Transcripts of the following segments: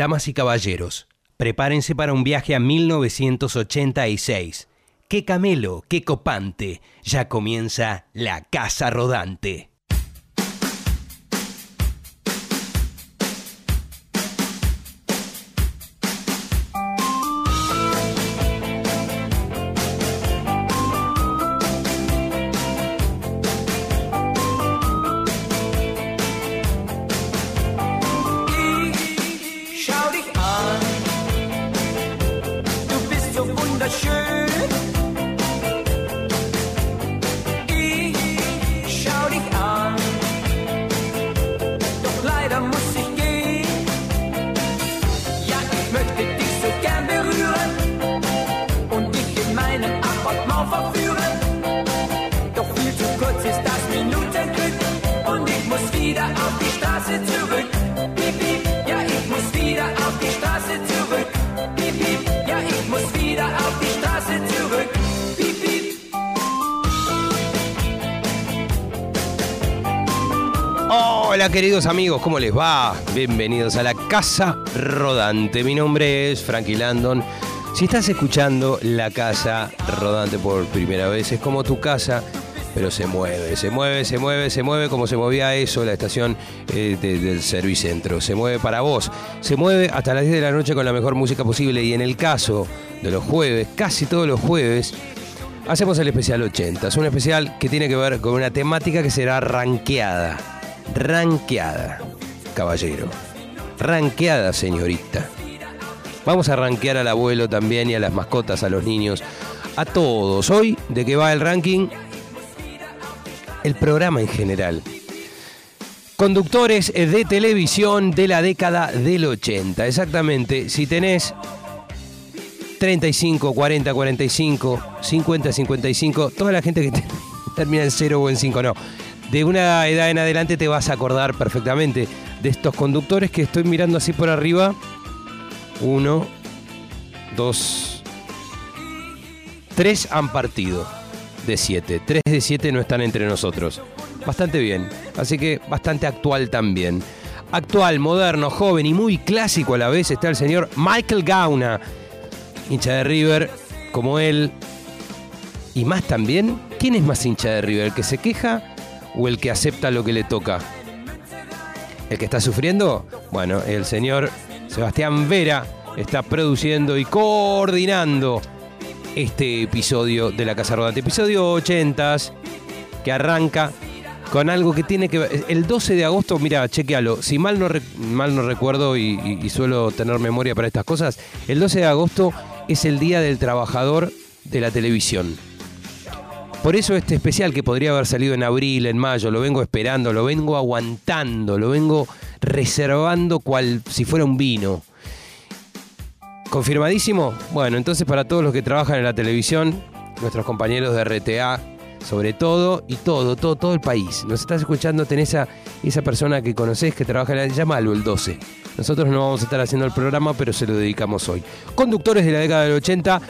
Damas y caballeros, prepárense para un viaje a 1986. ¡Qué camelo, qué copante! Ya comienza la Casa Rodante. ¿Cómo les va? Bienvenidos a la Casa Rodante. Mi nombre es Frankie Landon. Si estás escuchando la Casa Rodante por primera vez, es como tu casa, pero se mueve, se mueve, se mueve, se mueve como se movía eso, la estación eh, de- del Servicentro. Se mueve para vos, se mueve hasta las 10 de la noche con la mejor música posible y en el caso de los jueves, casi todos los jueves, Hacemos el especial 80, es un especial que tiene que ver con una temática que será ranqueada. Ranqueada, caballero. Ranqueada, señorita. Vamos a ranquear al abuelo también y a las mascotas, a los niños, a todos. Hoy, ¿de qué va el ranking? El programa en general. Conductores de televisión de la década del 80. Exactamente, si tenés 35, 40, 45, 50, 55, toda la gente que te- termina en 0 o en 5, no. De una edad en adelante te vas a acordar perfectamente de estos conductores que estoy mirando así por arriba. Uno, dos, tres han partido de siete. Tres de siete no están entre nosotros. Bastante bien. Así que bastante actual también. Actual, moderno, joven y muy clásico a la vez está el señor Michael Gauna hincha de River, como él, y más también, ¿quién es más hincha de River? ¿El que se queja o el que acepta lo que le toca? ¿El que está sufriendo? Bueno, el señor Sebastián Vera está produciendo y coordinando este episodio de la Casa Rodante, episodio 80 que arranca con algo que tiene que ver. El 12 de agosto, mira, chequealo. Si mal no, mal no recuerdo y suelo tener memoria para estas cosas, el 12 de agosto es el Día del Trabajador de la Televisión. Por eso este especial que podría haber salido en abril, en mayo, lo vengo esperando, lo vengo aguantando, lo vengo reservando cual si fuera un vino. ¿Confirmadísimo? Bueno, entonces para todos los que trabajan en la televisión, nuestros compañeros de RTA, sobre todo, y todo, todo, todo el país. Nos estás escuchando, tenés a esa persona que conoces que trabaja en la... Llámalo el 12. Nosotros no vamos a estar haciendo el programa, pero se lo dedicamos hoy. Conductores de la década del 80,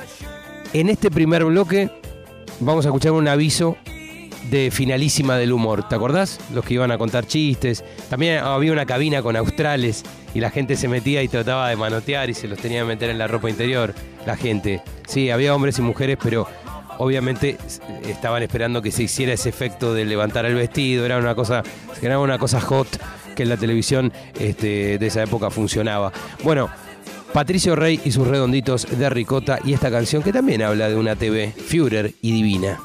en este primer bloque vamos a escuchar un aviso de finalísima del humor. ¿Te acordás? Los que iban a contar chistes. También había una cabina con australes y la gente se metía y trataba de manotear y se los tenía que meter en la ropa interior. La gente. Sí, había hombres y mujeres, pero obviamente estaban esperando que se hiciera ese efecto de levantar el vestido. Era una cosa, era una cosa hot que en la televisión este, de esa época funcionaba. Bueno. Patricio Rey y sus redonditos de ricota y esta canción que también habla de una TV, Führer y Divina.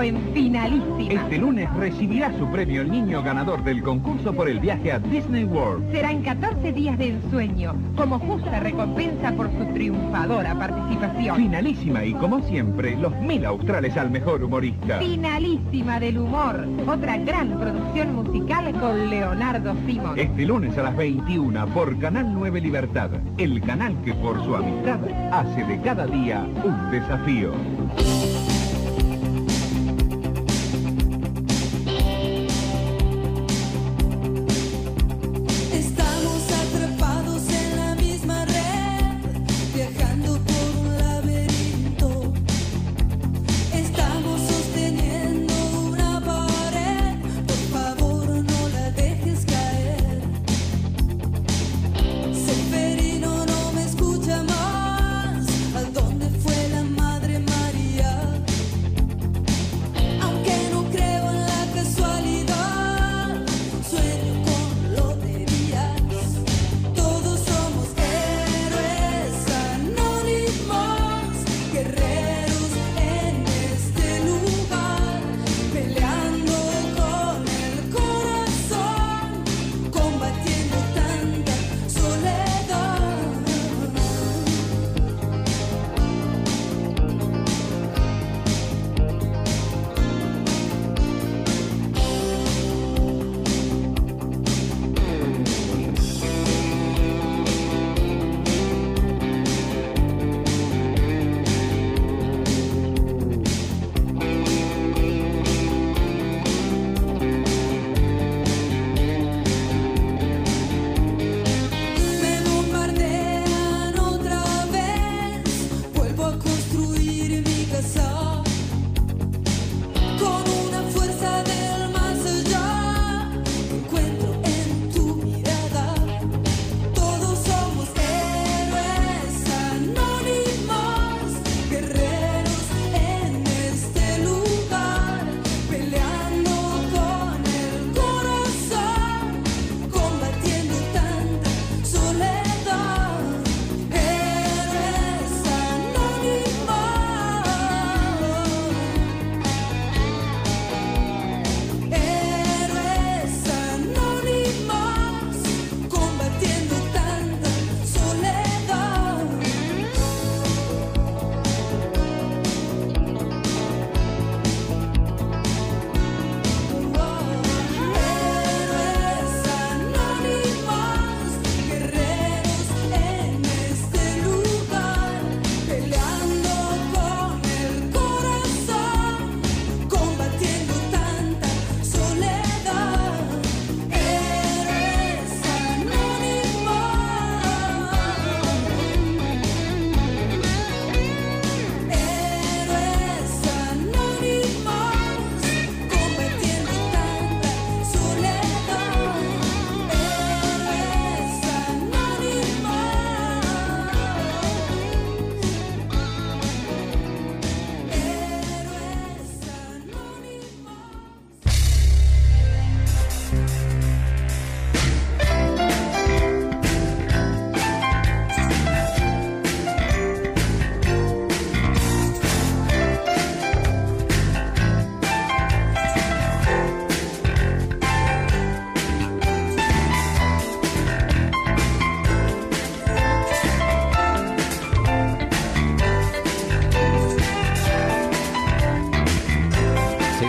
En Finalísima. Este lunes recibirá su premio el niño ganador del concurso por el viaje a Disney World. Serán 14 días de ensueño, como justa recompensa por su triunfadora participación. Finalísima y como siempre, los mil australes al mejor humorista. Finalísima del humor, otra gran producción musical con Leonardo Simón. Este lunes a las 21 por Canal 9 Libertad, el canal que por su amistad hace de cada día un desafío.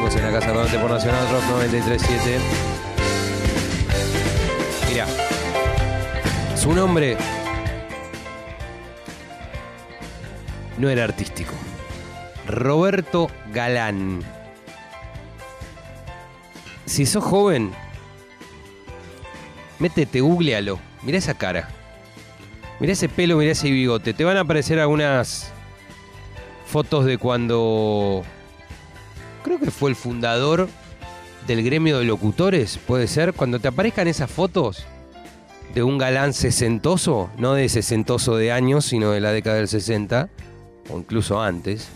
La Casa Rodante por Nacional Rock 937. Mira, su nombre no era artístico. Roberto Galán. Si sos joven, métete, googlealo. Mira esa cara. Mira ese pelo, mira ese bigote. Te van a aparecer algunas fotos de cuando. Creo que fue el fundador del gremio de locutores, puede ser. Cuando te aparezcan esas fotos de un galán sesentoso, no de sesentoso de años, sino de la década del 60, o incluso antes,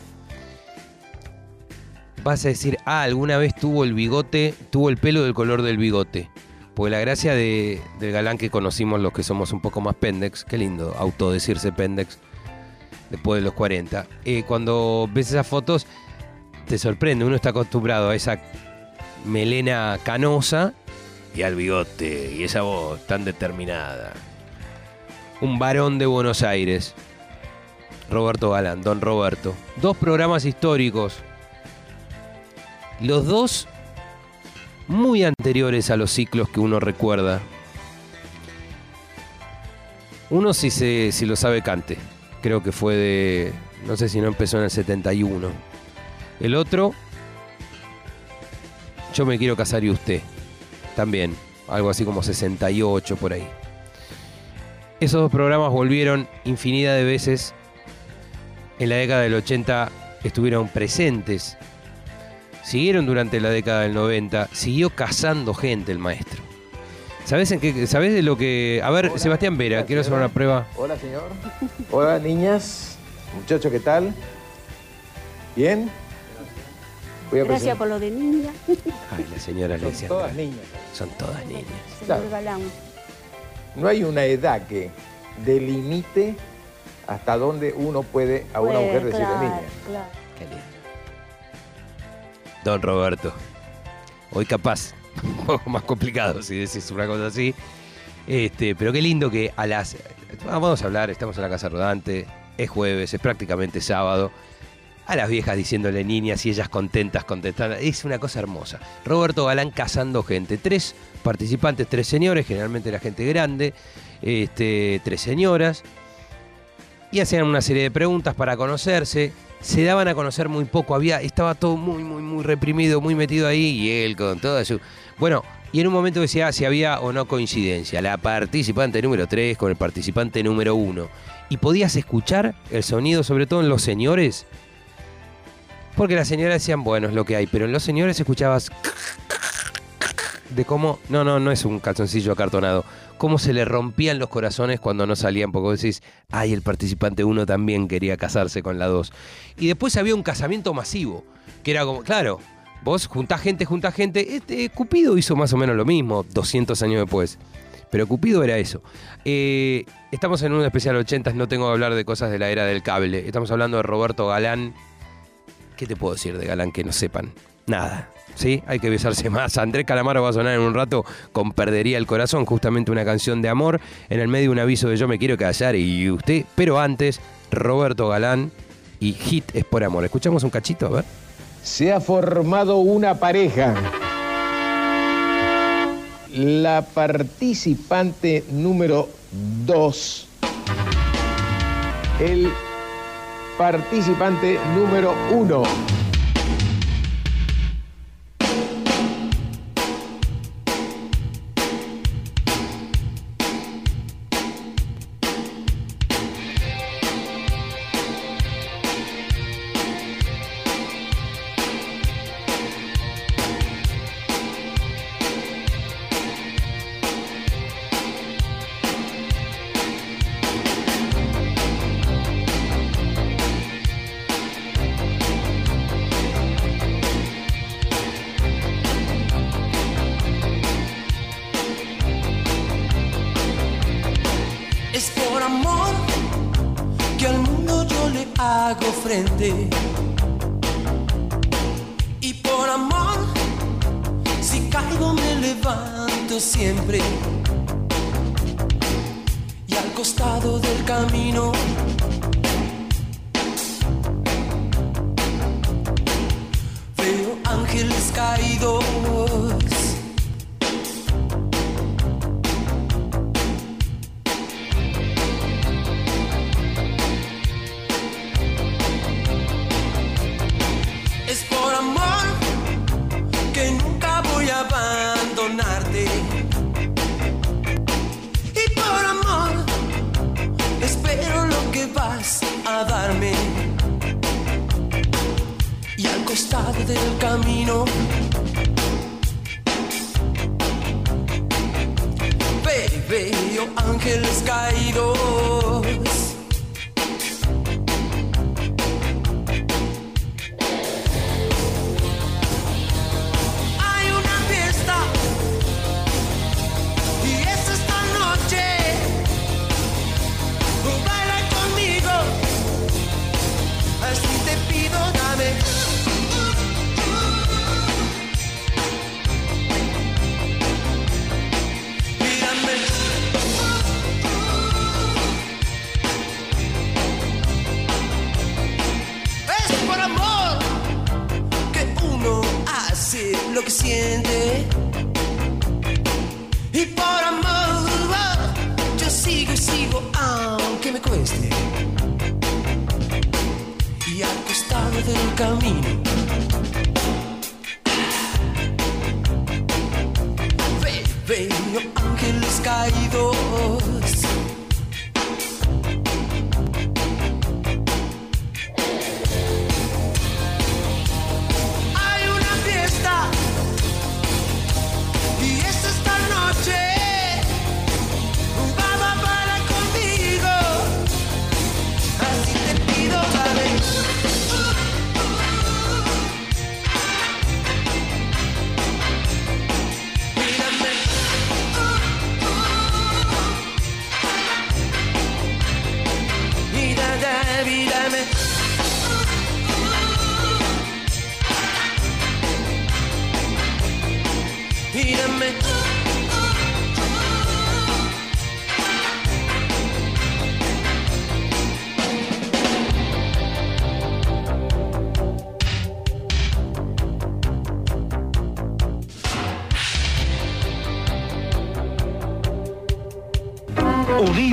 vas a decir, ah, alguna vez tuvo el bigote, tuvo el pelo del color del bigote. Porque la gracia de- del galán que conocimos los que somos un poco más pendex, qué lindo autodecirse pendex después de los 40. eh, cuando ves esas fotos, te sorprende, uno está acostumbrado a esa melena canosa y al bigote y esa voz tan determinada. Un varón de Buenos Aires, Roberto Galán, Don Roberto. Dos programas históricos, los dos muy anteriores a los ciclos que uno recuerda. Uno si, se, si lo sabe cante, creo que fue de, no sé si no empezó en el 71. El otro, yo me quiero casar y usted, también, algo así como 68 por ahí. Esos dos programas volvieron infinidad de veces. En la década del 80 estuvieron presentes siguieron durante la década del 90, siguió cazando gente el maestro. ¿Sabes en qué? ¿Sabes de lo que.? A ver, Sebastián Vera, quiero hacer una prueba. Hola, señor. Hola, niñas. Muchachos, ¿qué tal? ¿Bien? Voy a Gracias presentar- por lo de niña. Ay, la señora Son todas niñas. Son todas niñas. Claro. No hay una edad que delimite hasta dónde uno puede a una Pues, mujer decirle claro, niña. claro. Qué lindo. Don Roberto. Hoy capaz, un poco más complicado si decís una cosa así. Este, pero qué lindo que a las. Vamos a hablar, estamos en la casa rodante, es jueves, es prácticamente sábado. A las viejas diciéndole niñas y ellas contentas contestando. Es una cosa hermosa. Roberto Galán cazando gente. Tres participantes, tres señores, generalmente la gente grande, este, tres señoras. Y hacían una serie de preguntas para conocerse. Se daban a conocer muy poco. Había, estaba todo muy, muy, muy reprimido, muy metido ahí. Y él con toda su. Bueno, y en un momento decía si había o no coincidencia. La participante número 3 con el participante número 1. Y podías escuchar el sonido, sobre todo en los señores. Porque las señoras decían, bueno, es lo que hay. Pero en los señores escuchabas. De cómo. No, no, no es un calzoncillo acartonado. Cómo se le rompían los corazones cuando no salían. Porque decís, ay, el participante 1 también quería casarse con la 2. Y después había un casamiento masivo. Que era como, claro, vos juntás gente, juntás gente. Este, Cupido hizo más o menos lo mismo 200 años después. Pero Cupido era eso. Eh, estamos en un especial 80, no tengo que hablar de cosas de la era del cable. Estamos hablando de Roberto Galán. ¿Qué te puedo decir de Galán que no sepan? Nada. ¿Sí? Hay que besarse más. Andrés Calamaro va a sonar en un rato con Perdería el Corazón, justamente una canción de amor. En el medio un aviso de Yo me quiero callar y usted. Pero antes, Roberto Galán y Hit es por amor. Escuchamos un cachito, a ver. Se ha formado una pareja. La participante número 2. El participante número 1. Ángeles caídos.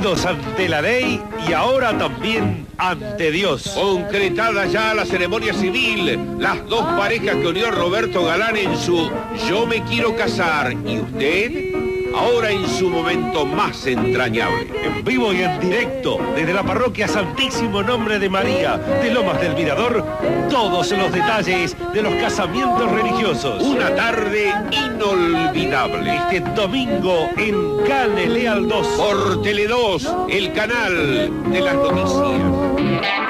Ante la ley y ahora también ante Dios. Concretada ya la ceremonia civil, las dos parejas que unió Roberto Galán en su Yo me quiero casar y usted, ahora en su momento más entrañable. En vivo y en directo, desde la parroquia Santísimo Nombre de María de Lomas del Mirador, todos los detalles de los casamientos religiosos. Una tarde inolvidable. Este domingo en Cane Leal 2. Por Tele 2, el canal de las noticias.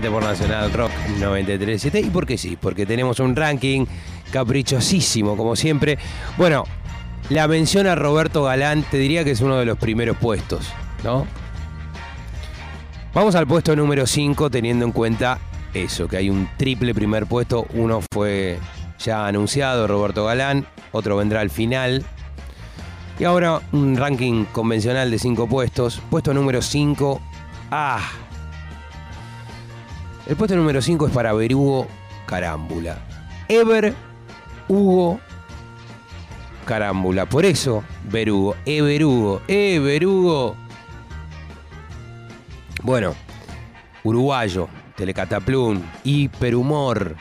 Por Nacional Rock 93.7. Y porque sí, porque tenemos un ranking caprichosísimo, como siempre. Bueno, la mención a Roberto Galán, te diría que es uno de los primeros puestos, ¿no? Vamos al puesto número 5, teniendo en cuenta eso, que hay un triple primer puesto. Uno fue ya anunciado, Roberto Galán, otro vendrá al final. Y ahora un ranking convencional de 5 puestos. Puesto número 5. Ah. El puesto número 5 es para Berugo Carámbula. Ever Hugo Carámbula. Por eso, Berugo. E Berugo. E Berugo. Bueno, uruguayo, Telecataplum, Hiperhumor,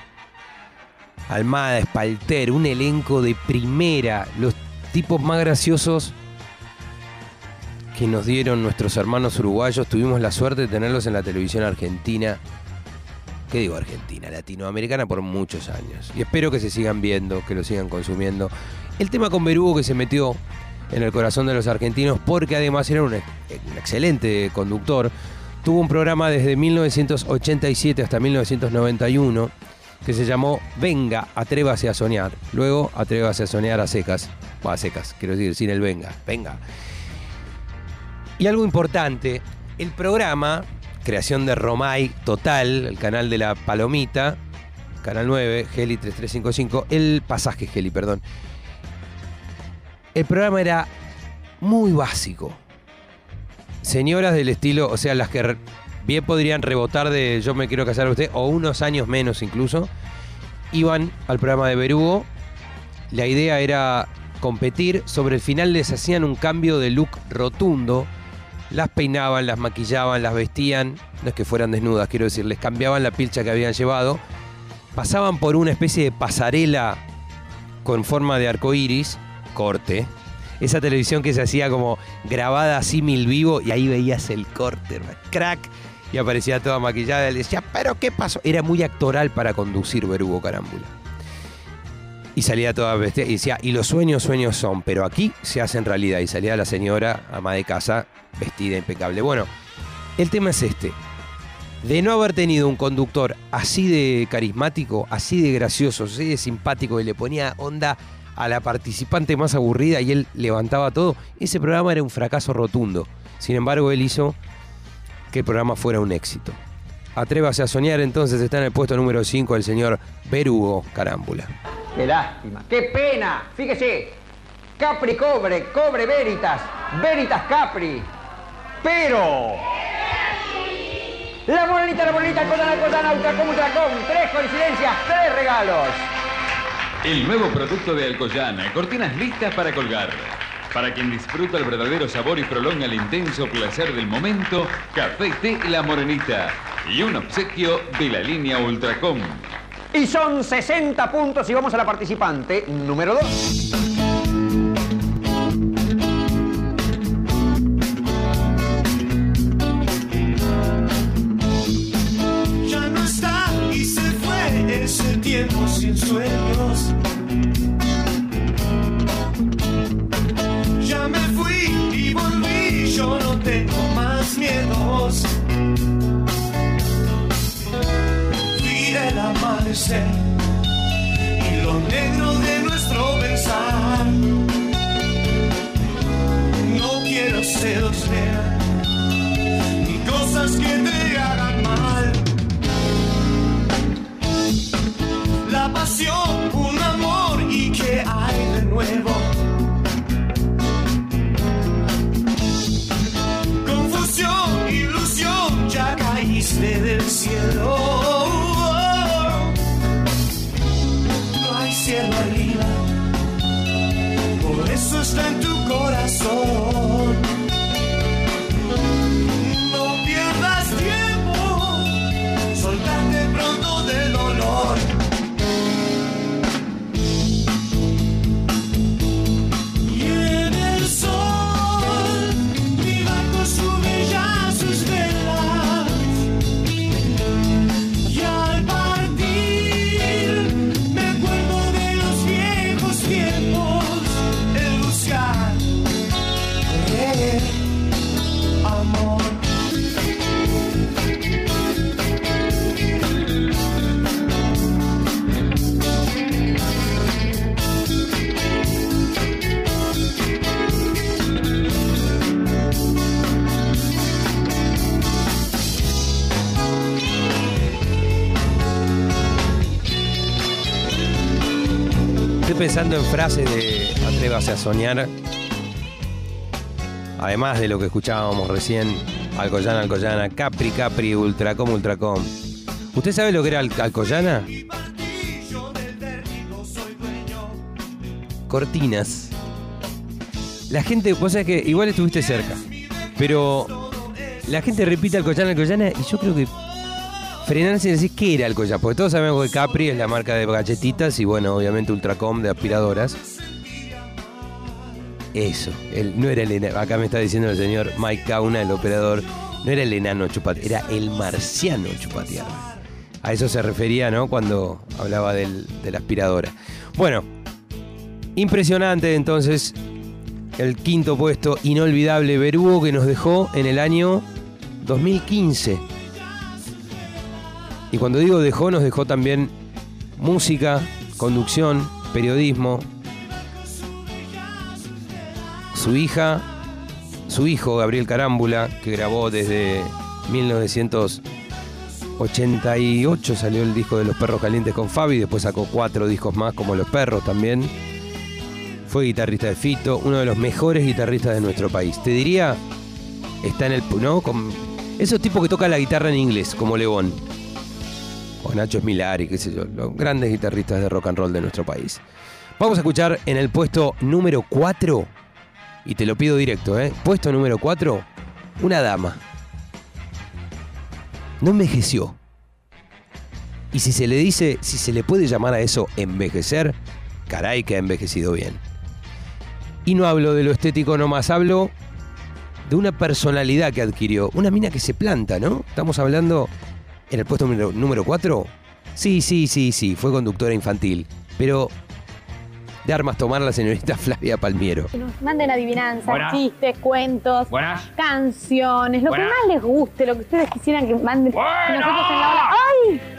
Almada, Espalter, un elenco de primera, los tipos más graciosos que nos dieron nuestros hermanos uruguayos. Tuvimos la suerte de tenerlos en la televisión argentina. ¿Qué digo argentina? Latinoamericana por muchos años. Y espero que se sigan viendo, que lo sigan consumiendo. El tema con Berugo que se metió en el corazón de los argentinos porque además era un, ex- un excelente conductor. Tuvo un programa desde 1987 hasta 1991 que se llamó Venga, atrévase a soñar. Luego, atrévase a soñar a secas. Va a secas, quiero decir, sin el venga. Venga. Y algo importante, el programa, creación de Romay Total, el canal de la Palomita, Canal 9, Heli 3355, el pasaje Heli, perdón. El programa era muy básico. Señoras del estilo, o sea, las que bien podrían rebotar de Yo me quiero casar a usted, o unos años menos incluso, iban al programa de Berugo. La idea era competir. Sobre el final les hacían un cambio de look rotundo. Las peinaban, las maquillaban, las vestían. No es que fueran desnudas, quiero decir, les cambiaban la pilcha que habían llevado. Pasaban por una especie de pasarela con forma de arco iris, corte. Esa televisión que se hacía como grabada así mil vivo y ahí veías el corte, crack. Y aparecía toda maquillada y le decía, ¿pero qué pasó? Era muy actoral para conducir Berugo Carámbula. Y salía toda vestida y decía, y los sueños, sueños son, pero aquí se hacen realidad. Y salía la señora, ama de casa, vestida impecable. Bueno, el tema es este. De no haber tenido un conductor así de carismático, así de gracioso, así de simpático, que le ponía onda a la participante más aburrida y él levantaba todo, ese programa era un fracaso rotundo. Sin embargo, él hizo que el programa fuera un éxito. Atrévase a soñar, entonces está en el puesto número 5 el señor Berugo Carámbula. Qué lástima, qué pena. Fíjese, Capri Cobre, Cobre Veritas, Veritas Capri. Pero... La morenita, la morenita, Codana, Codana, Ultracom, Ultracom. Tres coincidencias, tres regalos. El nuevo producto de Alcoyana, cortinas listas para colgar. Para quien disfruta el verdadero sabor y prolonga el intenso placer del momento, Café Té La Morenita. Y un obsequio de la línea Ultracom. Y son 60 puntos y vamos a la participante número 2. Ya no está y se fue ese tiempo sin sueños. Y lo negro de nuestro pensar. No quiero ver ni cosas que te pensando en frases de Atrévase a soñar. Además de lo que escuchábamos recién, Alcoyana, Alcoyana, Capri, Capri, Ultracom, Ultracom. ¿Usted sabe lo que era Al- Alcoyana? Cortinas. La gente, vos sabés que igual estuviste cerca, pero la gente repite Alcoyana, Alcoyana y yo creo que frenarse y decir qué era Alcoyana, porque todos sabemos que Capri es la marca de galletitas y bueno, obviamente Ultracom de aspiradoras. Eso, el, no era el acá me está diciendo el señor Mike Kauna, el operador, no era el enano chupatierra, era el marciano chupatierra. A eso se refería, ¿no? Cuando hablaba del- de la aspiradora. Bueno, impresionante entonces el quinto puesto, inolvidable Berugo que nos dejó en el año 2015. Y cuando digo dejó, nos dejó también música, conducción, periodismo. Su hija, su hijo Gabriel Carámbula, que grabó desde 1988, salió el disco de Los Perros Calientes con Fabi, después sacó cuatro discos más como Los Perros también. Fue guitarrista de Fito, uno de los mejores guitarristas de nuestro país. Te diría, está en el... ¿no? Con esos tipos que tocan la guitarra en inglés, como León. O Nacho Esmilari, qué sé yo, los grandes guitarristas de rock and roll de nuestro país. Vamos a escuchar en el puesto número 4, y te lo pido directo, ¿eh? Puesto número 4, una dama. No envejeció. Y si se le dice, si se le puede llamar a eso envejecer, caray que ha envejecido bien. Y no hablo de lo estético nomás, hablo de una personalidad que adquirió. Una mina que se planta, ¿no? Estamos hablando en el puesto número, número 4. Sí, sí, sí, sí, fue conductora infantil. Pero de armas tomar la señorita Flavia Palmiero. Que nos manden adivinanzas, Buenas. chistes, cuentos, Buenas. canciones, lo Buenas. que más les guste, lo que ustedes quisieran que manden. Nosotros en la hora.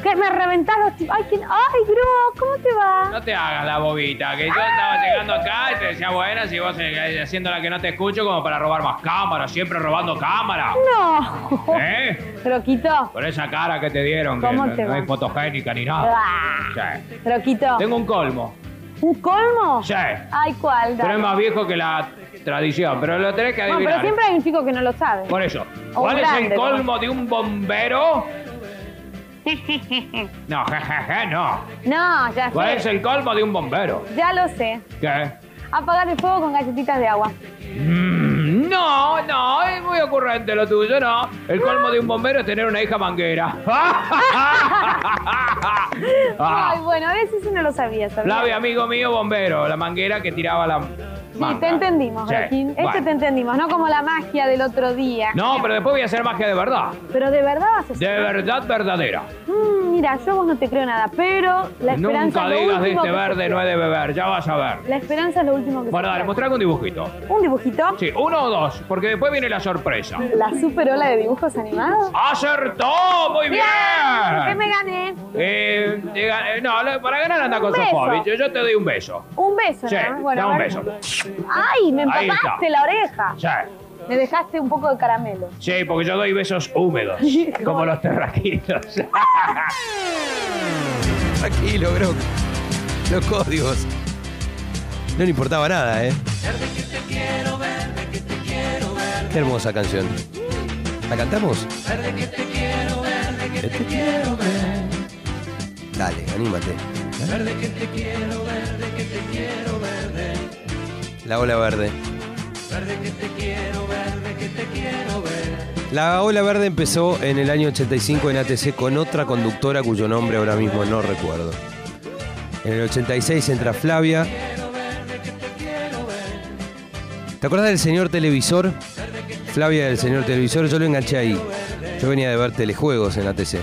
Que me reventás los tipos. ¡Ay, quién- ay, Gro! ¿Cómo te va? No te hagas la bobita, que yo estaba llegando acá y te decía buenas y vos eh, haciendo la que no te escucho como para robar más cámaras, siempre robando cámaras. No. ¿Eh? Croquito. Por esa cara que te dieron, ¿Cómo no, te no va? es fotogénica ni nada. Ah, Sí. Croquito. Tengo un colmo. ¿Un colmo? Sí. Ay, ¿cuál? Pero es más viejo que la tradición, pero lo tenés que Bueno, adivinar. pero siempre hay un chico que no lo sabe. Por eso. O ¿Cuál es grande, el colmo de un bombero? No, jejeje, no. No, ya ¿Cuál sé. es el colmo de un bombero? Ya lo sé. ¿Qué? Apagar el fuego con galletitas de agua. Mm, No, no, es muy ocurrente lo tuyo, no. El colmo de un bombero es tener una hija manguera. Ay, bueno, a veces uno lo sabía, ¿sabes? Flavio, amigo mío, bombero, la manguera que tiraba la Sí, te entendimos, Sí. Este bueno. te entendimos, no como la magia del otro día. No, pero después voy a hacer magia de verdad. Pero de verdad vas a De hacer. verdad verdadera. Mm, mira, yo vos no te creo nada, pero la esperanza Nunca es lo digas de este verde no he de beber, ya vas a ver. La esperanza es lo último que Bueno, dale, mostrame un dibujito. ¿Un dibujito? Sí, uno o dos, porque después viene la sorpresa. La super ola de dibujos animados. ¡Acertó! ¡Muy bien! ¿Qué me gané? Eh, eh, no, para ganar anda con Un beso. Sofovich. Yo, te doy un beso. Un beso, Sí, ¿no? Bueno, da un beso. ¡Ay! Me Ahí empapaste está. la oreja. Sí. Me dejaste un poco de caramelo. Sí, porque yo doy besos húmedos, como los terraquitos. Tranquilo, bro. Los códigos. No le importaba nada, ¿eh? Qué hermosa canción. ¿La cantamos? Que te quiero ver. Dale, anímate. Verde que te quiero, verde La ola verde. Verde que te quiero, verde que te quiero ver. La ola verde empezó en el año 85 en ATC con otra conductora cuyo nombre ahora mismo no recuerdo. En el 86 entra Flavia. ¿Te acuerdas del señor televisor? Flavia del señor televisor, yo lo enganché ahí. Yo venía de ver telejuegos en ATC.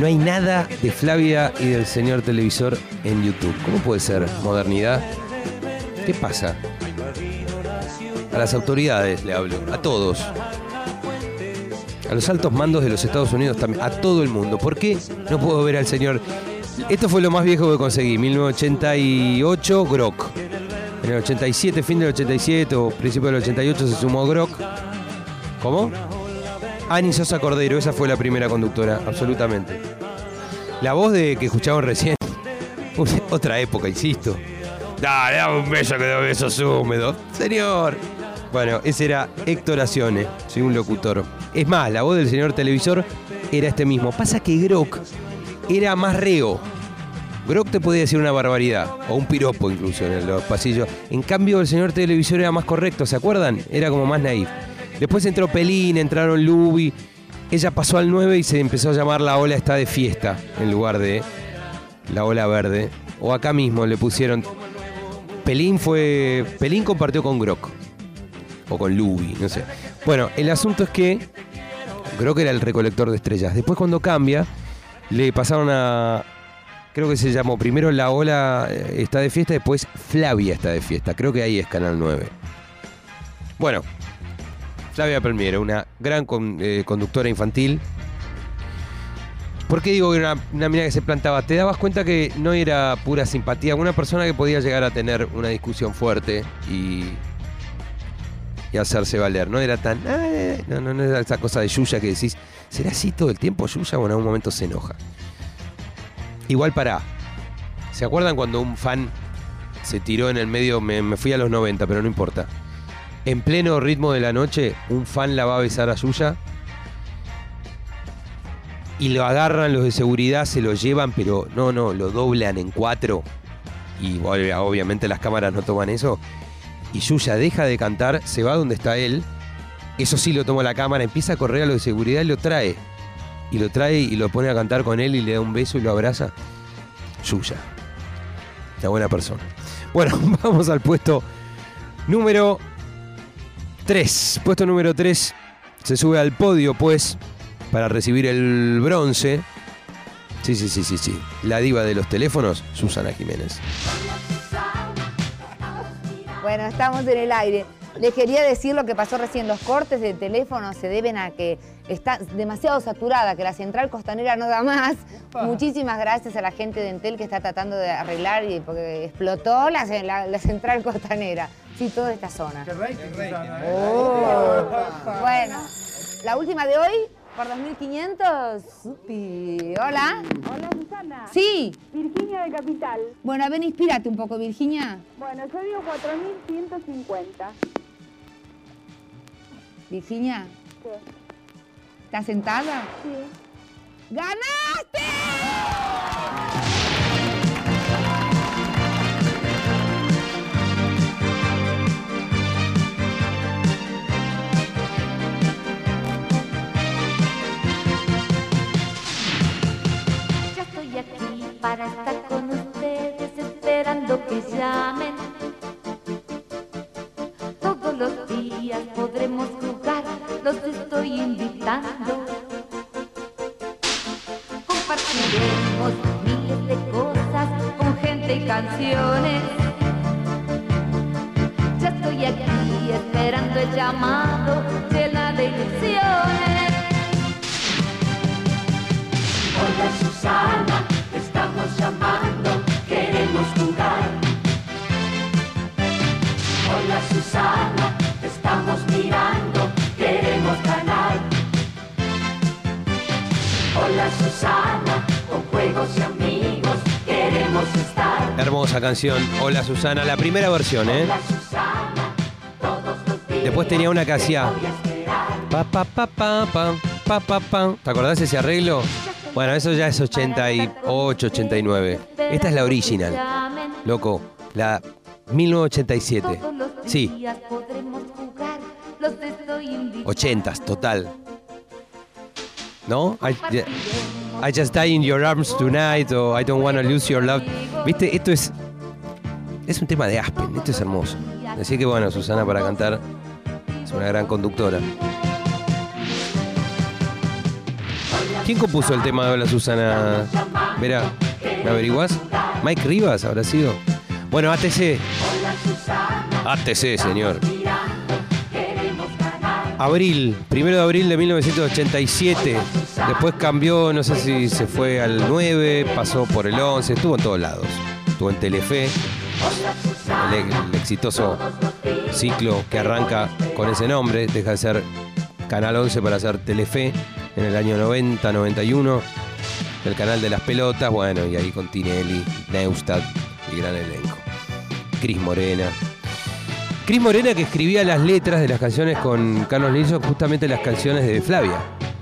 No hay nada de Flavia y del señor televisor en YouTube. ¿Cómo puede ser? ¿Modernidad? ¿Qué pasa? A las autoridades le hablo, a todos. A los altos mandos de los Estados Unidos también, a todo el mundo. ¿Por qué no puedo ver al señor? Esto fue lo más viejo que conseguí, 1988, Grok. En el 87, fin del 87 o principio del 88 se sumó Grok. ¿Cómo? Ani Sosa Cordero, esa fue la primera conductora, absolutamente. La voz de que escuchaban recién Otra época, insisto. Dale, dame un beso que doy besos húmedos. Señor. Bueno, ese era Héctor Acione, soy un locutor. Es más, la voz del señor televisor era este mismo. Pasa que Grok era más reo. Grok te podía decir una barbaridad, o un piropo incluso en los pasillos. En cambio, el señor televisor era más correcto, ¿se acuerdan? Era como más naif. Después entró Pelín, entraron Lubi. Ella pasó al 9 y se empezó a llamar La Ola está de fiesta, en lugar de La Ola Verde. O acá mismo le pusieron. Pelín fue. Pelín compartió con Grok. O con Lubi, no sé. Bueno, el asunto es que Grok era el recolector de estrellas. Después cuando cambia, le pasaron a. Creo que se llamó primero La Ola eh, está de fiesta, después Flavia está de fiesta. Creo que ahí es Canal 9. Bueno, Flavia Palmiero, una gran eh, conductora infantil. ¿Por qué digo que era una, mina que se plantaba? Te dabas cuenta que no era pura simpatía, una persona que podía llegar a tener una discusión fuerte y, y hacerse valer. No era tan. "Ah", no, no, no era esa cosa de Yuya que decís, ¿será así todo el tiempo Yuya o en algún momento se enoja? Igual para. ¿Se acuerdan cuando un fan se tiró en el medio? Me, me fui a los 90, pero no importa. En pleno ritmo de la noche, un fan la va a besar a Yuya. Y lo agarran los de seguridad, se lo llevan, pero no, no, lo doblan en cuatro. Y obvia- obviamente las cámaras no toman eso. Y Yuya deja de cantar, se va donde está él. Eso sí lo toma la cámara, empieza a correr a los de seguridad y lo trae. Y lo trae y lo pone a cantar con él y le da un beso y lo abraza. Yuya. Una buena persona. Bueno, vamos al puesto número 3. Puesto número 3 se sube al podio, pues, para recibir el bronce. Sí, sí, sí, sí, sí. La diva de los teléfonos, Susana Jiménez. Bueno, estamos en el aire. Les quería decir lo que pasó recién. Los cortes de teléfono se deben a que está demasiado saturada, que la central costanera no da más. Muchísimas gracias a la gente de Entel que está tratando de arreglar y porque explotó la, la- la central costanera. Sí, toda esta zona. Oh. Bueno, la última de hoy, por 2.500. Supi. Hola. Hola, Susana. Sí. Virginia de Capital. Bueno, ven, inspírate un poco, Virginia. Bueno, yo digo 4.150. Virginia, ¿Qué? ¿estás sentada? Sí. ¡Ganaste! Llamen. Todos los días podremos jugar, los estoy invitando. Compartiremos miles de cosas con gente y canciones. Hermosa canción. Hola Susana, la primera versión, ¿eh? Después tenía una que hacía. Pa, pa, pa, pa, pa, pa, pa, pa. ¿Te acordás ese arreglo? Bueno, eso ya es 88, 89. Esta es la original. Loco, la 1987. Sí, días podremos jugar, los estoy invitando. 80s, total. ¿No? I, I just die in your arms tonight o I don't wanna lose your love. Viste, esto es. Es un tema de Aspen, esto es hermoso. Así que bueno, Susana para cantar es una gran conductora. ¿Quién compuso el tema de Hola Susana? Verá, ¿me averiguás? ¿Mike Rivas habrá sido? Bueno, ATC. ATC, señor. Abril, primero de abril de 1987. Después cambió, no sé si se fue al 9, pasó por el 11, estuvo en todos lados. Estuvo en Telefe, el, el exitoso ciclo que arranca con ese nombre, deja de ser Canal 11 para ser Telefe en el año 90, 91. del canal de las pelotas, bueno, y ahí con Tinelli, Neustadt y gran elenco. Cris Morena. Cris Morena que escribía las letras de las canciones con Carlos Nilsson, justamente las canciones de Flavia.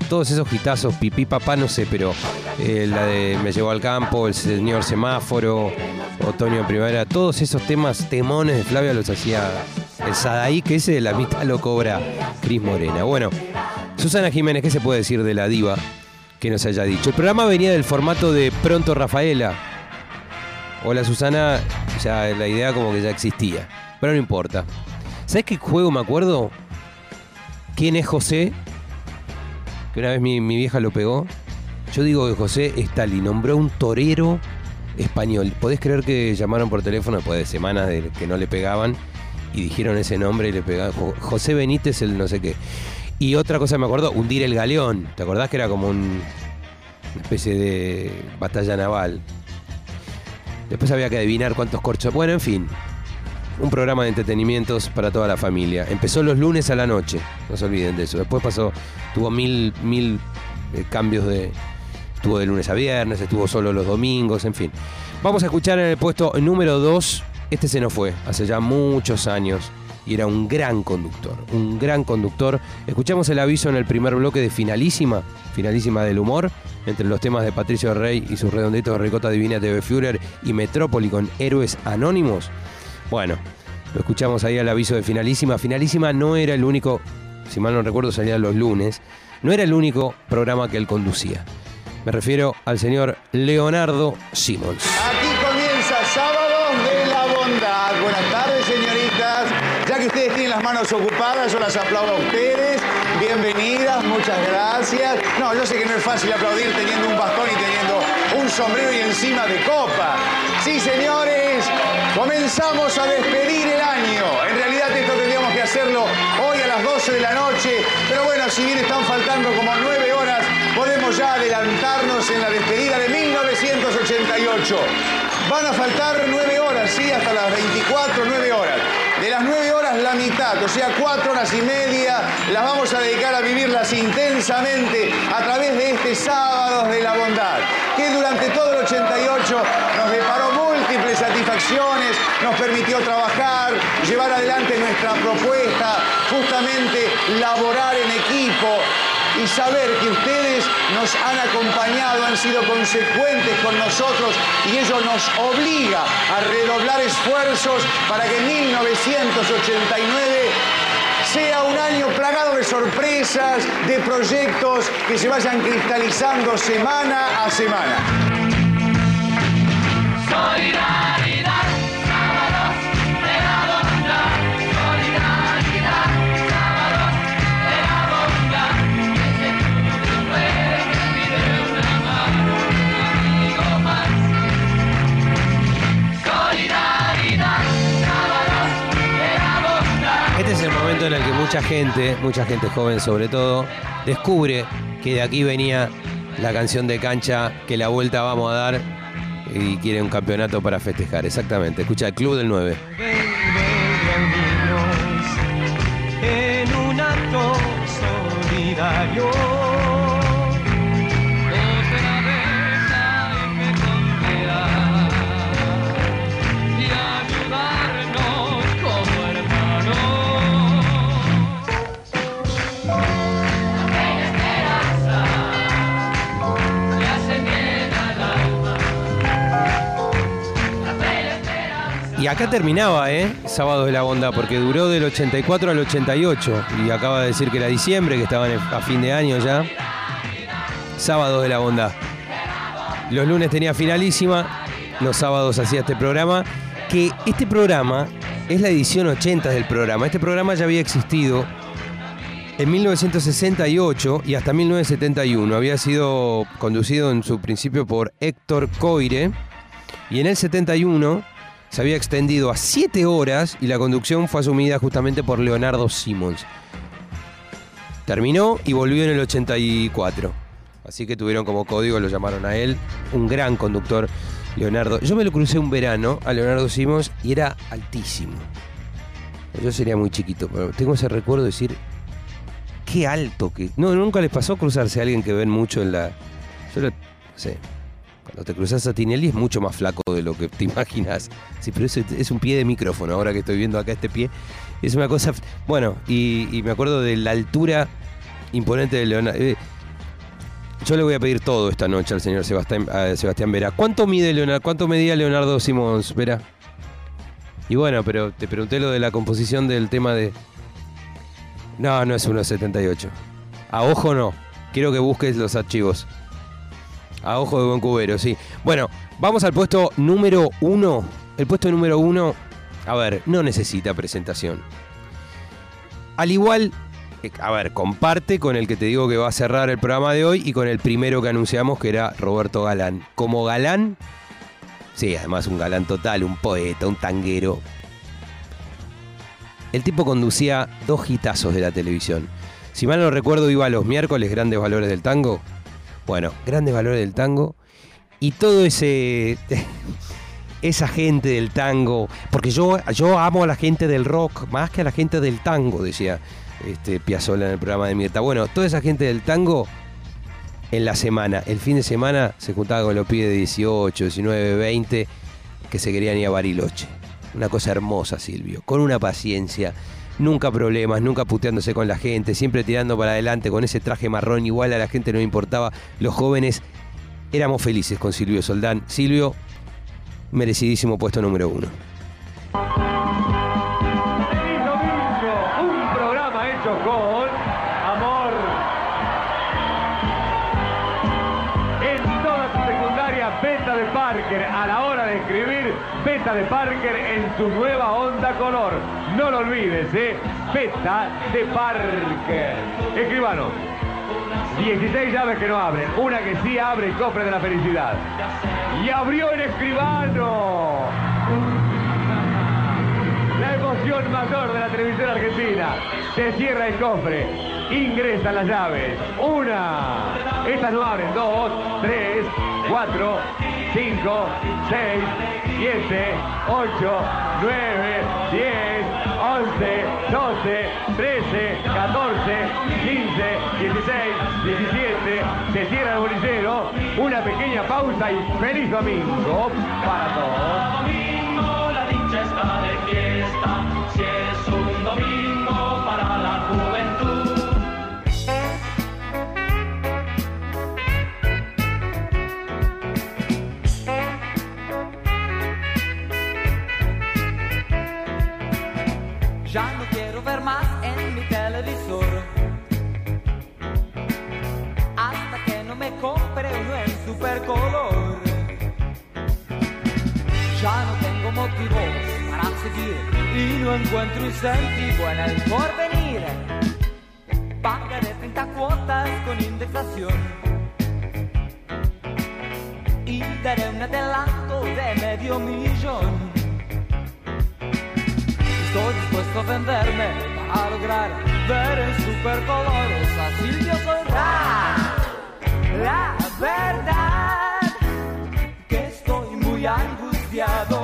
Todos esos gitazos, pipí papá, no sé, pero eh, la de Me llevó al campo, El señor semáforo, Otoño en primavera, todos esos temas, temones de Flavia los hacía el Sadaí, que ese de la mitad lo cobra Cris Morena. Bueno, Susana Jiménez, ¿qué se puede decir de la diva que nos haya dicho? El programa venía del formato de Pronto Rafaela. Hola Susana, ya la idea como que ya existía, pero no importa. ¿Sabes qué juego me acuerdo? ¿Quién es José? Que una vez mi, mi vieja lo pegó. Yo digo que José Stalin nombró un torero español. ¿Podés creer que llamaron por teléfono después de semanas que no le pegaban y dijeron ese nombre y le pegaban? Jo- José Benítez, el no sé qué. Y otra cosa me acuerdo, hundir el galeón. ¿Te acordás que era como un- una especie de batalla naval? Después había que adivinar cuántos corchos. Bueno, en fin. Un programa de entretenimientos para toda la familia. Empezó los lunes a la noche, no se olviden de eso. Después pasó, tuvo mil, mil eh, cambios de. Estuvo de lunes a viernes, estuvo solo los domingos, en fin. Vamos a escuchar en el puesto número 2. Este se nos fue hace ya muchos años y era un gran conductor, un gran conductor. Escuchamos el aviso en el primer bloque de Finalísima, Finalísima del humor, entre los temas de Patricio Rey y sus redonditos de Ricota Divina TV Führer y Metrópoli con Héroes Anónimos. Bueno, lo escuchamos ahí al aviso de Finalísima. Finalísima no era el único, si mal no recuerdo salía los lunes, no era el único programa que él conducía. Me refiero al señor Leonardo Simons. Aquí comienza Sábados de la Bondad. Buenas tardes, señoritas. Ya que ustedes tienen las manos ocupadas, yo las aplaudo a ustedes. Bienvenidas, muchas gracias. No, yo sé que no es fácil aplaudir teniendo un bastón y teniendo un sombrero y encima de copa. Sí, señores, comenzamos a despedir el año. En realidad esto tendríamos que hacerlo hoy a las 12 de la noche. Pero bueno, si bien están faltando como nueve horas, podemos ya adelantarnos en la despedida de 1988. Van a faltar nueve horas, sí, hasta las 24, nueve horas. De las nueve horas, la mitad, o sea, cuatro horas y media, las vamos a dedicar a vivirlas intensamente a través de este Sábados de la Bondad, que durante todo el 88 nos deparó satisfacciones, nos permitió trabajar, llevar adelante nuestra propuesta, justamente laborar en equipo, y saber que ustedes nos han acompañado, han sido consecuentes con nosotros y ello nos obliga a redoblar esfuerzos para que 1989 sea un año plagado de sorpresas, de proyectos que se vayan cristalizando semana a semana. En el que mucha gente, mucha gente joven sobre todo, descubre que de aquí venía la canción de cancha que la vuelta vamos a dar y quiere un campeonato para festejar. Exactamente. Escucha el Club del 9. En un acto solidario. Y acá terminaba, ¿eh? Sábado de la Bondad, porque duró del 84 al 88. Y acaba de decir que era diciembre, que estaban a fin de año ya. Sábado de la Bondad. Los lunes tenía finalísima, los sábados hacía este programa. Que este programa es la edición 80 del programa. Este programa ya había existido en 1968 y hasta 1971. Había sido conducido en su principio por Héctor Coire. Y en el 71 se había extendido a 7 horas y la conducción fue asumida justamente por Leonardo Simons. Terminó y volvió en el 84. Así que tuvieron como código, lo llamaron a él, un gran conductor, Leonardo. Yo me lo crucé un verano a Leonardo Simons y era altísimo. Yo sería muy chiquito, pero tengo ese recuerdo de decir, qué alto que... No, nunca les pasó cruzarse a alguien que ven mucho en la... Yo lo- Cuando te cruzas a Tinelli es mucho más flaco de lo que te imaginas. Sí, pero es, es un pie de micrófono, ahora que estoy viendo acá este pie. Es una cosa... Bueno, y, me acuerdo de la altura imponente de Leonardo. eh, yo le voy a pedir todo esta noche al señor Sebastián, Sebastián Vera. ¿Cuánto mide Leonardo? ¿Cuánto medía Leonardo Simons, Vera? Y bueno, pero te pregunté lo de la composición del tema de. No, no es 1.78. A ojo no. Quiero que busques los archivos. A ojo de buen cubero, sí. Bueno, vamos al puesto número uno. El puesto número uno, a ver, no necesita presentación. Al igual, eh, a ver, comparte con el que te digo que va a cerrar el programa de hoy y con el primero que anunciamos que era Roberto Galán. Como galán, sí, además un galán total, un poeta, un tanguero. El tipo conducía dos hitazos de la televisión. Si mal no recuerdo, iba a los miércoles Grandes Valores del Tango. Bueno, Grandes Valores del Tango. Y todo ese. Esa gente del tango. Porque yo, yo amo a la gente del rock más que a la gente del tango, decía este, Piazzolla en el programa de Mirta. Bueno, toda esa gente del tango en la semana. El fin de semana se juntaba con los pibes de 18, 19, 20 que se querían ir a Bariloche. Una cosa hermosa, Silvio. Con una paciencia. Nunca problemas, nunca puteándose con la gente, siempre tirando para adelante con ese traje marrón. Igual a la gente no importaba. Los jóvenes éramos felices con Silvio Soldán. Silvio, merecidísimo puesto número uno. Un programa hecho con amor. En toda su secundaria, Beta de Parker, a la hora de escribir, Beta de Parker en su nueva onda color. No lo olvides, ¿eh? Beta de Parker. Escribano. 16 llaves que no abren, una que sí abre el cofre de la felicidad. Y abrió el escribano. La emoción mayor de la televisión argentina. Se cierra el cofre. Ingresan las llaves. Una. Estas no abren. Dos, tres, cuatro, cinco, seis, siete, ocho, nueve, diez, once, doce, trece, catorce, quince, dieciséis, diecisiete. Se cierra el bolillero. Una pequeña pausa y feliz domingo para todos. Domingo, la dicha está de fiesta, y no encuentro incentivo en el porvenir. Pagaré 30 cuotas con indexación. Y daré un adelanto de medio millón. Estoy dispuesto a venderme para lograr ver en supercolores a Silvio Soldán. La verdad que estoy muy angustiado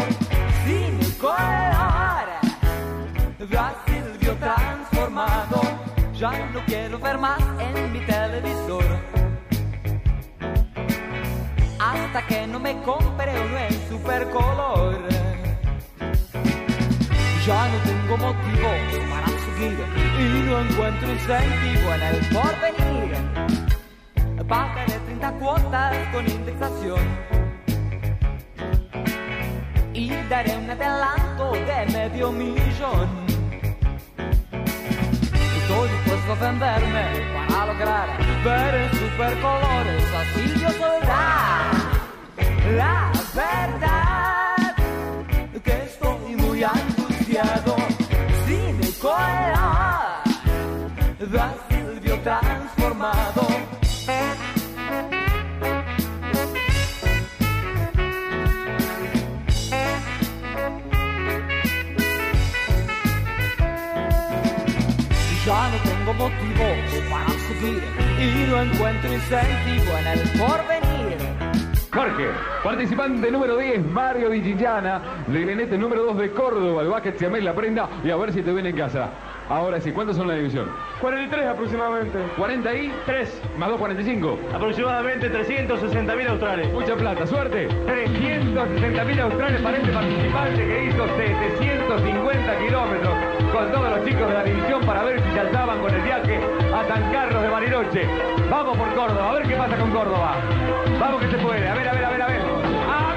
Ya no quiero ver más en mi televisor. Hasta que no me compre uno en supercolor. Ya no tengo motivos para seguir y no encuentro incentivo en el porvenir. Pagaré 30 cuotas con indexación y daré un adelanto de medio millón. Estoy dispuesto a venderme para lograr ver en supercolores a Silvio Soldán. La verdad que estoy muy angustiado sin el color de a Silvio transformado. Motivos para seguir y no encuentro incentivo en el porvenir. Jorge. Participante número 10, Mario Di Chichana. Lerenete número 2 de Córdoba. El básquet se la prenda y a ver si te viene en casa. Ahora sí, ¿cuántos son la división? 43 aproximadamente. 40 y 3. más 2, 45. Aproximadamente 360 mil australes. Mucha plata, suerte. 360 mil australes para este participante que hizo 750 kilómetros con todos los chicos de la división para ver si se alzaban con el viaje a San Carlos de Bariloche. Vamos por Córdoba, a ver qué pasa con Córdoba. Vamos que se puede. A ver, a ver, a ver, a ver. Ah.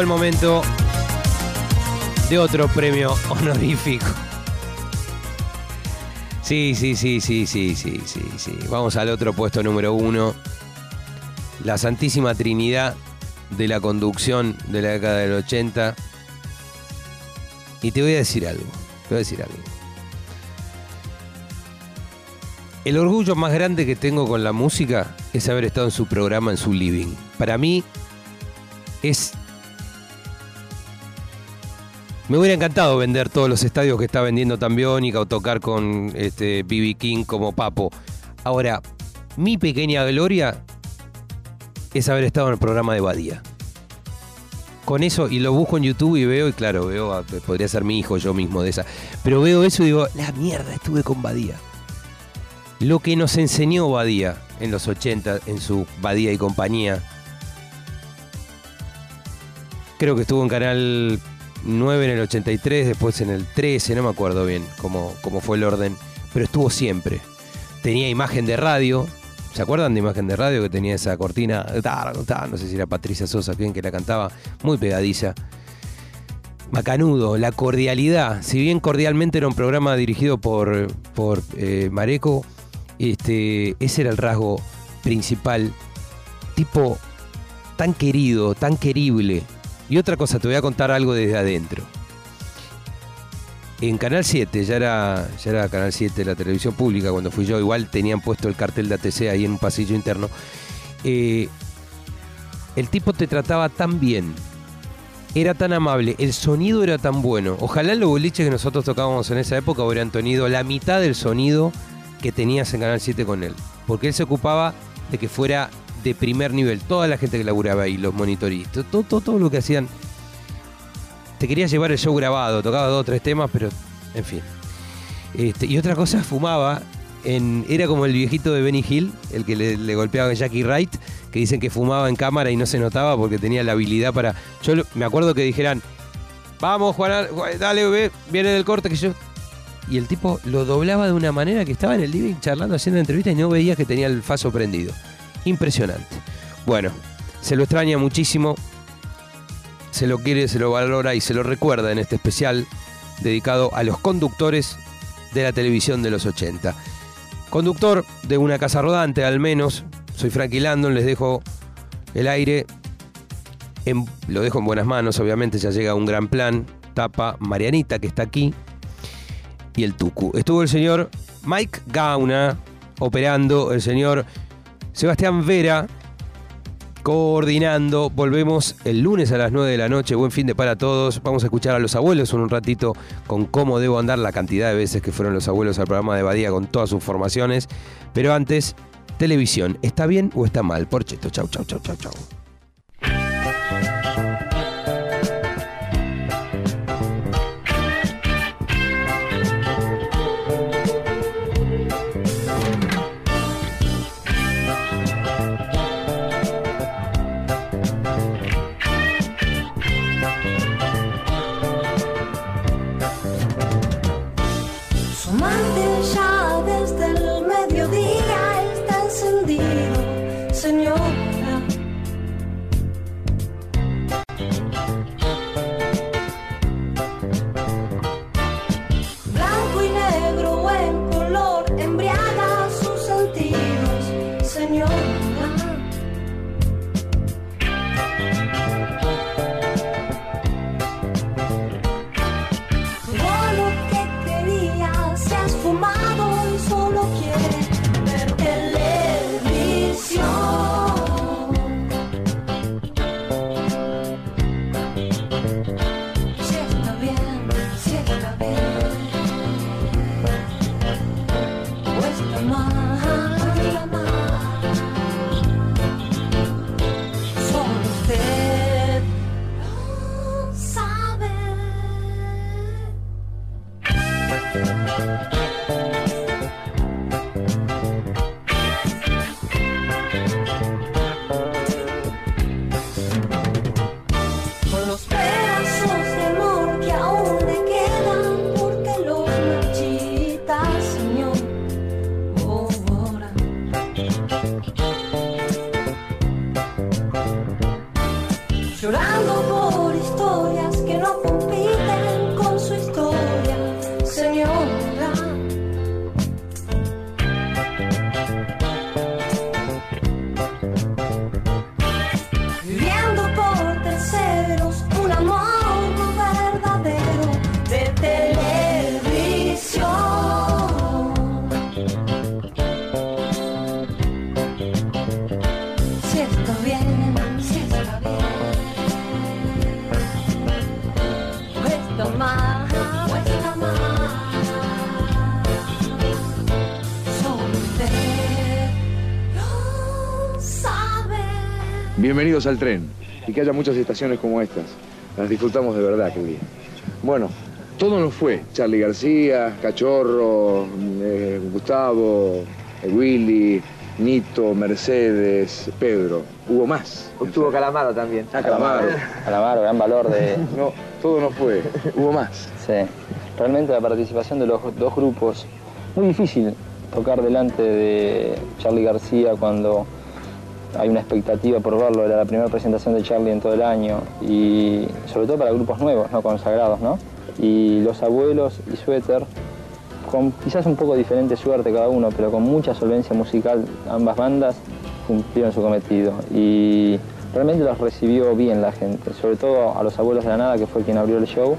El momento de otro premio honorífico. Sí, sí, sí, sí, sí, sí, sí, sí. Vamos al otro puesto número uno. La Santísima Trinidad de la conducción de la década del 80. Y te voy a decir algo. Te voy a decir algo. El orgullo más grande que tengo con la música es haber estado en su programa, en su living. Para mí es me hubiera encantado vender todos los estadios que está vendiendo Tambiónica o tocar con este BB King como Papo. Ahora, mi pequeña gloria es haber estado en el programa de Badía. Con eso, y lo busco en YouTube y veo, y claro, veo, a- podría ser mi hijo yo mismo de esa. Pero veo eso y digo, la mierda, estuve con Badía. Lo que nos enseñó Badía en los 80, en su Badía y compañía. Creo que estuvo en Canal 9 en el 83, después en el 13, no me acuerdo bien cómo, cómo fue el orden, pero estuvo siempre. Tenía imagen de radio, ¿se acuerdan de imagen de radio que tenía esa cortina? No sé si era Patricia Sosa quien que la cantaba, muy pegadiza. Macanudo, la cordialidad. Si bien cordialmente era un programa dirigido por, por eh, Mareco, este, ese era el rasgo principal. Tipo tan querido, tan querible. Y otra cosa, te voy a contar algo desde adentro. En Canal 7, ya era, ya era Canal 7, la televisión pública, cuando fui yo, igual tenían puesto el cartel de ATC ahí en un pasillo interno. Eh, el tipo te trataba tan bien, era tan amable, el sonido era tan bueno. Ojalá los boliches que nosotros tocábamos en esa época hubieran tenido la mitad del sonido que tenías en Canal 7 con él. Porque él se ocupaba de que fuera de primer nivel. Toda la gente que laburaba ahí, los monitoristas, todo, todo, todo lo que hacían. Te quería llevar el show grabado, tocaba dos o tres temas, pero en fin. Este, y otra cosa, fumaba. Era como el viejito de Benny Hill, el que le, golpeaba a Jackie Wright, que dicen que fumaba en cámara y no se notaba porque tenía la habilidad para. Yo me acuerdo que dijeran, vamos, Juan, dale, ve, viene del corte que yo. Y el tipo lo doblaba de una manera que estaba en el living charlando, haciendo entrevistas y no veía que tenía el faso prendido. Impresionante. Bueno, se lo extraña muchísimo. Se lo quiere, se lo valora y se lo recuerda en este especial dedicado a los conductores de la televisión de los 80. Conductor de una casa rodante, al menos. Soy Frankie Landon, les dejo el aire. lo dejo en buenas manos, obviamente, ya llega un gran plan. Tapa Marianita, que está aquí. Y el Tucu. Estuvo el señor Mike Gauna operando, el señor Sebastián Vera coordinando. Volvemos el lunes a las 9 de la noche. Buen fin de para todos. Vamos a escuchar a los abuelos en un ratito con cómo debo andar la cantidad de veces que fueron los abuelos al programa de Badía con todas sus formaciones. Pero antes, televisión. ¿Está bien o está mal? Por Cheto. Chau, chau, chau, chau, chau. Bienvenidos al tren y que haya muchas estaciones como estas. Las disfrutamos de verdad aquel día. Bueno, todo nos fue. Charlie García, Cachorro, eh, Gustavo, eh, Willy, Nito, Mercedes, Pedro. Hubo más. Estuvo Calamaro también. Ah, Calamaro. Calamaro, gran valor de... No, todo no fue. Hubo más. Sí. Realmente la participación de los dos grupos, muy difícil tocar delante de Charlie García cuando hay una expectativa por verlo, era la primera presentación de Charlie en todo el año y sobre todo para grupos nuevos, no consagrados, ¿no? Y los abuelos y Suéter, con quizás un poco diferente suerte cada uno, pero con mucha solvencia musical, ambas bandas cumplieron su cometido y realmente los recibió bien la gente, sobre todo a los abuelos de la nada, que fue quien abrió el show.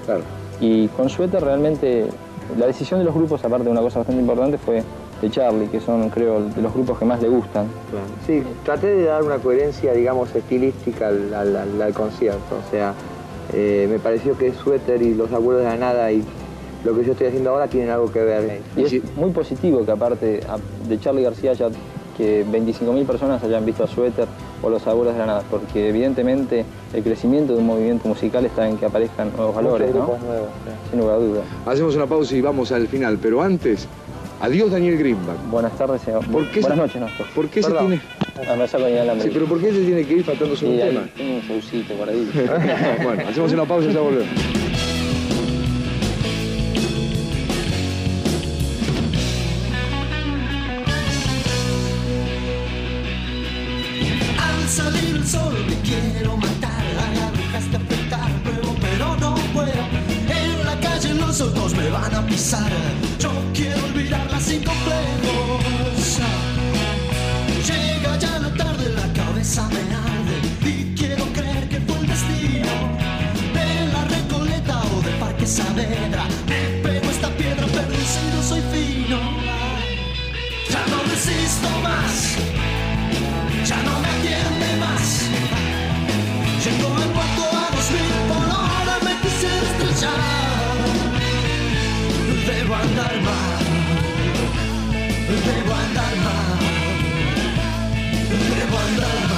Y con Suéter realmente la decisión de los grupos, aparte de una cosa bastante importante, fue de Charlie, que son creo de los grupos que más le gustan. Sí, traté de dar una coherencia, digamos, estilística al, al- al- al concierto. O sea, eh, me pareció que Suéter y los abuelos de la nada y lo que yo estoy haciendo ahora tienen algo que ver. Y es muy positivo que aparte de Charlie García haya que 25.000 personas hayan visto a Suéter o los abuelos de la nada, porque evidentemente el crecimiento de un movimiento musical está en que aparezcan nuevos valores, ¿no? grupos nuevos, Sin lugar a dudas. Hacemos una pausa y vamos al final, pero antes, adiós Daniel Greenback. Buenas tardes, señor. ¿Por qué Buenas se- noches, Néstor. ¿Por qué se Perdón. tiene...? Ah. Sí, pero ¿por qué se tiene que ir faltándose un Sí, ahí tema? tengo un showcito por ahí. bueno, hacemos una pausa y ya volvemos. Más ya no me atiende más. Llegó el cuarto a dos mil por hora, me quisiera estrellar. Debo andar mal, debo andar mal, debo andar mal.